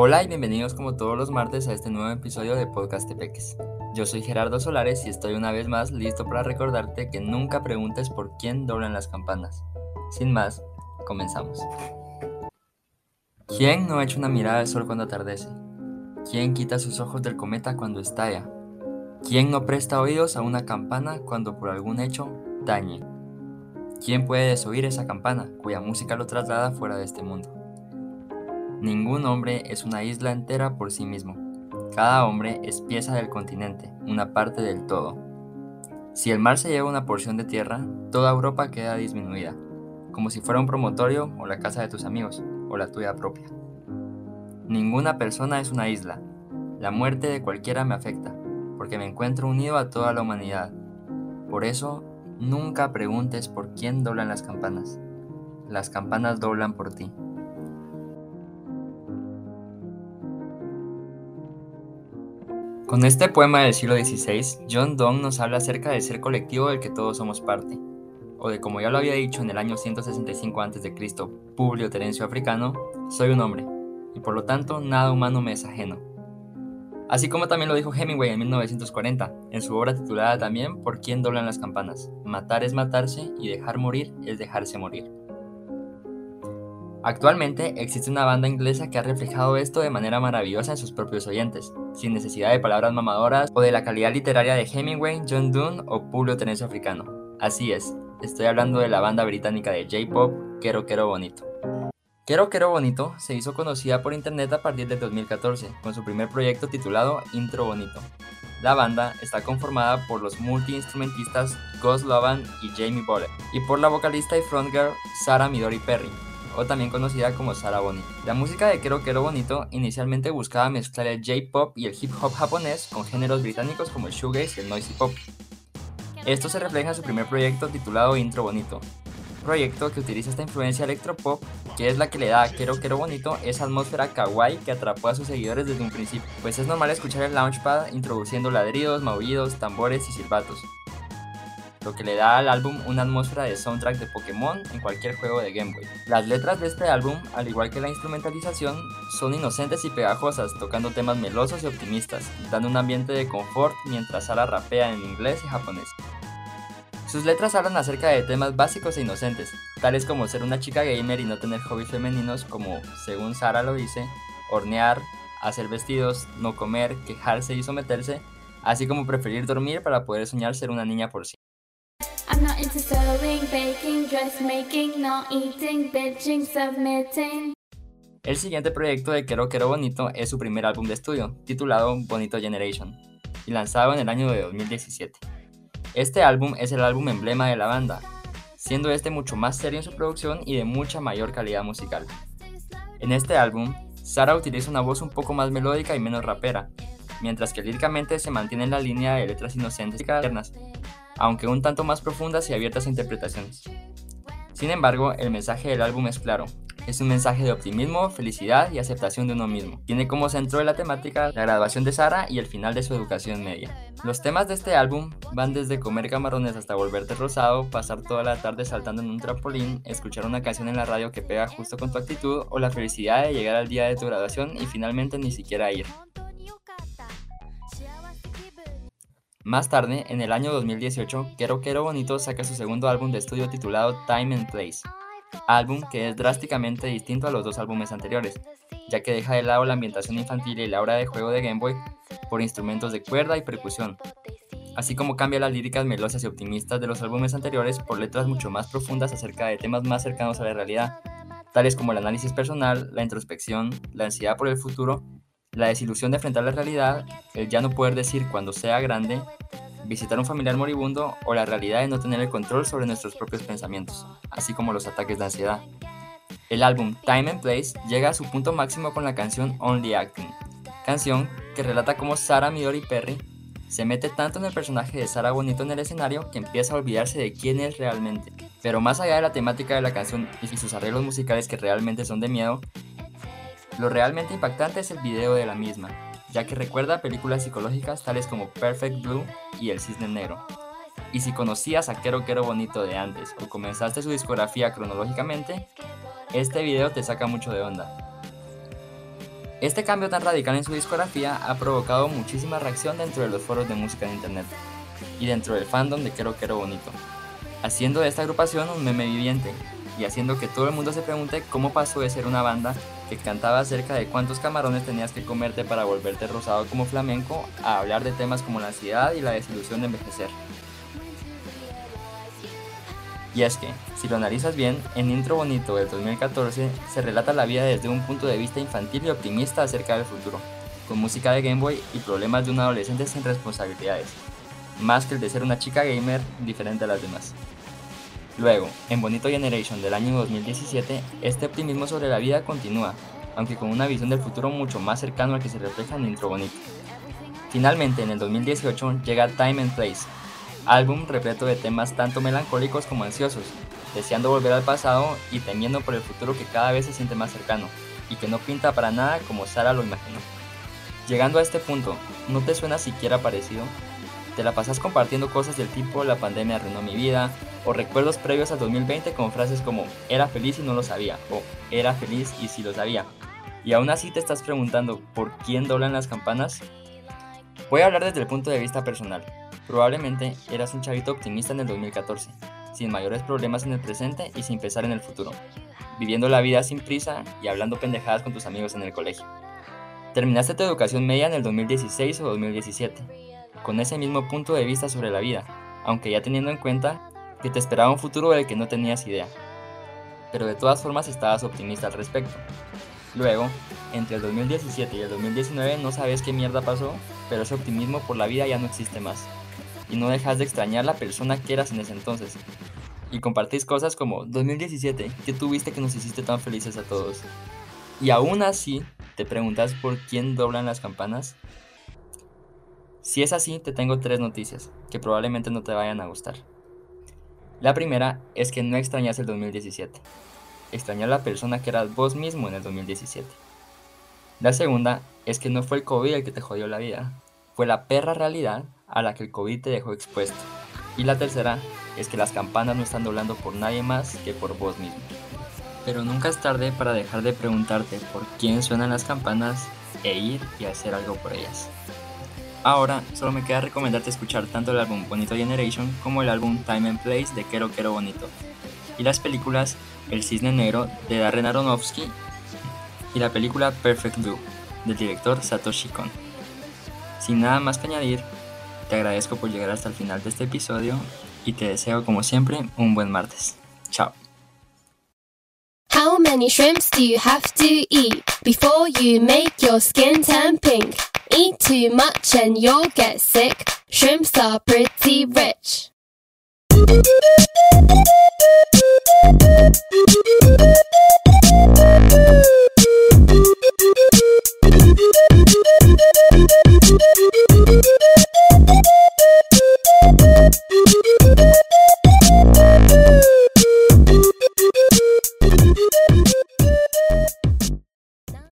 Hola y bienvenidos como todos los martes a este nuevo episodio de Podcast Tepeques. Yo soy Gerardo Solares y estoy una vez más listo para recordarte que nunca preguntes por quién doblan las campanas. Sin más, comenzamos. ¿Quién no echa una mirada al sol cuando atardece? ¿Quién quita sus ojos del cometa cuando estalla? ¿Quién no presta oídos a una campana cuando por algún hecho dañe? ¿Quién puede desoír esa campana cuya música lo traslada fuera de este mundo? Ningún hombre es una isla entera por sí mismo. Cada hombre es pieza del continente, una parte del todo. Si el mar se lleva una porción de tierra, toda Europa queda disminuida, como si fuera un promontorio o la casa de tus amigos, o la tuya propia. Ninguna persona es una isla. La muerte de cualquiera me afecta, porque me encuentro unido a toda la humanidad. Por eso, nunca preguntes por quién doblan las campanas. Las campanas doblan por ti. Con este poema del siglo XVI, John Donne nos habla acerca del ser colectivo del que todos somos parte, o de como ya lo había dicho en el año 165 a.C. Publio Terencio Africano, soy un hombre, y por lo tanto nada humano me es ajeno. Así como también lo dijo Hemingway en 1940, en su obra titulada también Por quién doblan las campanas, matar es matarse y dejar morir es dejarse morir. Actualmente existe una banda inglesa que ha reflejado esto de manera maravillosa en sus propios oyentes, sin necesidad de palabras mamadoras o de la calidad literaria de Hemingway, John Donne o Publio Terencio Africano. Así es, estoy hablando de la banda británica de J-Pop Quero Quero Bonito. Quero Quero Bonito se hizo conocida por internet a partir de 2014 con su primer proyecto titulado Intro Bonito. La banda está conformada por los multiinstrumentistas Gus Lovan y Jamie Bullet y por la vocalista y frontgirl Sarah Midori Perry, o también conocida como Sara. La música de Quero Quero Bonito inicialmente buscaba mezclar el J-pop y el hip hop japonés con géneros británicos como el shoegaze y el noisy pop. Esto se refleja en su primer proyecto titulado Intro Bonito, proyecto que utiliza esta influencia electropop, que es la que le da a Quero Quero Bonito esa atmósfera kawaii que atrapó a sus seguidores desde un principio, pues es normal escuchar el launchpad introduciendo ladridos, maullidos, tambores y silbatos, lo que le da al álbum una atmósfera de soundtrack de Pokémon en cualquier juego de Game Boy. Las letras de este álbum, al igual que la instrumentalización, son inocentes y pegajosas, tocando temas melosos y optimistas, dando un ambiente de confort mientras Sara rapea en inglés y japonés. Sus letras hablan acerca de temas básicos e inocentes, tales como ser una chica gamer y no tener hobbies femeninos como, según Sara lo dice, hornear, hacer vestidos, no comer, quejarse y someterse, así como preferir dormir para poder soñar ser una niña por sí. El siguiente proyecto de Quero Quero Bonito es su primer álbum de estudio, titulado Bonito Generation, y lanzado en el año de 2017. Este álbum es el álbum emblema de la banda, siendo este mucho más serio en su producción y de mucha mayor calidad musical. En este álbum, Sara utiliza una voz un poco más melódica y menos rapera, mientras que líricamente se mantiene en la línea de letras inocentes y cadernas, aunque un tanto más profundas y abiertas a interpretaciones. Sin embargo, el mensaje del álbum es claro. Es un mensaje de optimismo, felicidad y aceptación de uno mismo. Tiene como centro de la temática la graduación de Sara y el final de su educación media. Los temas de este álbum van desde comer camarones hasta volverte rosado, pasar toda la tarde saltando en un trampolín, escuchar una canción en la radio que pega justo con tu actitud o la felicidad de llegar al día de tu graduación y finalmente ni siquiera ir. Más tarde, en el año 2018, Quero Quero Bonito saca su segundo álbum de estudio titulado Time and Place, álbum que es drásticamente distinto a los dos álbumes anteriores, ya que deja de lado la ambientación infantil y la hora de juego de Game Boy por instrumentos de cuerda y percusión, así como cambia las líricas melosas y optimistas de los álbumes anteriores por letras mucho más profundas acerca de temas más cercanos a la realidad, tales como el análisis personal, la introspección, la ansiedad por el futuro la desilusión de enfrentar la realidad, el ya no poder decir cuando sea grande, visitar un familiar moribundo o la realidad de no tener el control sobre nuestros propios pensamientos, así como los ataques de ansiedad. El álbum Time and Place llega a su punto máximo con la canción Only Acting, canción que relata cómo Sarah Midori Perry se mete tanto en el personaje de Sarah Bonito en el escenario que empieza a olvidarse de quién es realmente. Pero más allá de la temática de la canción y sus arreglos musicales que realmente son de miedo, lo realmente impactante es el video de la misma, ya que recuerda películas psicológicas tales como Perfect Blue y El Cisne Negro. Y si conocías a Quero Quero Bonito de antes o comenzaste su discografía cronológicamente, este video te saca mucho de onda. Este cambio tan radical en su discografía ha provocado muchísima reacción dentro de los foros de música en internet y dentro del fandom de Quero Quero Bonito, haciendo de esta agrupación un meme viviente y haciendo que todo el mundo se pregunte cómo pasó de ser una banda que cantaba acerca de cuántos camarones tenías que comerte para volverte rosado como flamenco a hablar de temas como la ansiedad y la desilusión de envejecer. Y es que, si lo analizas bien, en Intro Bonito del 2014 se relata la vida desde un punto de vista infantil y optimista acerca del futuro, con música de Game Boy y problemas de un adolescente sin responsabilidades, más que el de ser una chica gamer diferente a las demás. Luego, en Bonito Generation del año 2017, este optimismo sobre la vida continúa, aunque con una visión del futuro mucho más cercano al que se refleja en Intro Bonito. Finalmente, en el 2018 llega Time and Place, álbum repleto de temas tanto melancólicos como ansiosos, deseando volver al pasado y temiendo por el futuro que cada vez se siente más cercano, y que no pinta para nada como Sara lo imaginó. Llegando a este punto, ¿no te suena siquiera parecido? Te la pasas compartiendo cosas del tipo la pandemia arruinó mi vida, o recuerdos previos al 2020 con frases como era feliz y no lo sabía, o era feliz y sí lo sabía. Y aún así te estás preguntando por quién doblan las campanas. Voy a hablar desde el punto de vista personal. Probablemente eras un chavito optimista en el 2014, sin mayores problemas en el presente y sin pensar en el futuro, viviendo la vida sin prisa y hablando pendejadas con tus amigos en el colegio. Terminaste tu educación media en el 2016 o 2017, con ese mismo punto de vista sobre la vida, aunque ya teniendo en cuenta que te esperaba un futuro del que no tenías idea. Pero de todas formas estabas optimista al respecto. Luego, entre el 2017 y el 2019 no sabes qué mierda pasó, pero ese optimismo por la vida ya no existe más y no dejas de extrañar la persona que eras en ese entonces. Y compartís cosas como 2017, ¿qué tuviste que nos hiciste tan felices a todos? Y aún así, te preguntas por quién doblan las campanas. Si es así, te tengo tres noticias que probablemente no te vayan a gustar. La primera es que no extrañas el 2017. Extrañas la persona que eras vos mismo en el 2017. La segunda es que no fue el COVID el que te jodió la vida, fue la perra realidad a la que el COVID te dejó expuesto. Y la tercera es que las campanas no están doblando por nadie más que por vos mismo. Pero nunca es tarde para dejar de preguntarte por quién suenan las campanas e ir y hacer algo por ellas. Ahora solo me queda recomendarte escuchar tanto el álbum Bonito Generation como el álbum Time and Place de Quero Quero Bonito y las películas El Cisne Negro de Darren Aronofsky y la película Perfect Blue del director Satoshi Kon. Sin nada más que añadir, te agradezco por llegar hasta el final de este episodio y te deseo como siempre un buen martes. Chao. How many shrimps do you have to eat before you make your skin turn pink? Eat too much and you'll get sick. Shrimps are pretty rich.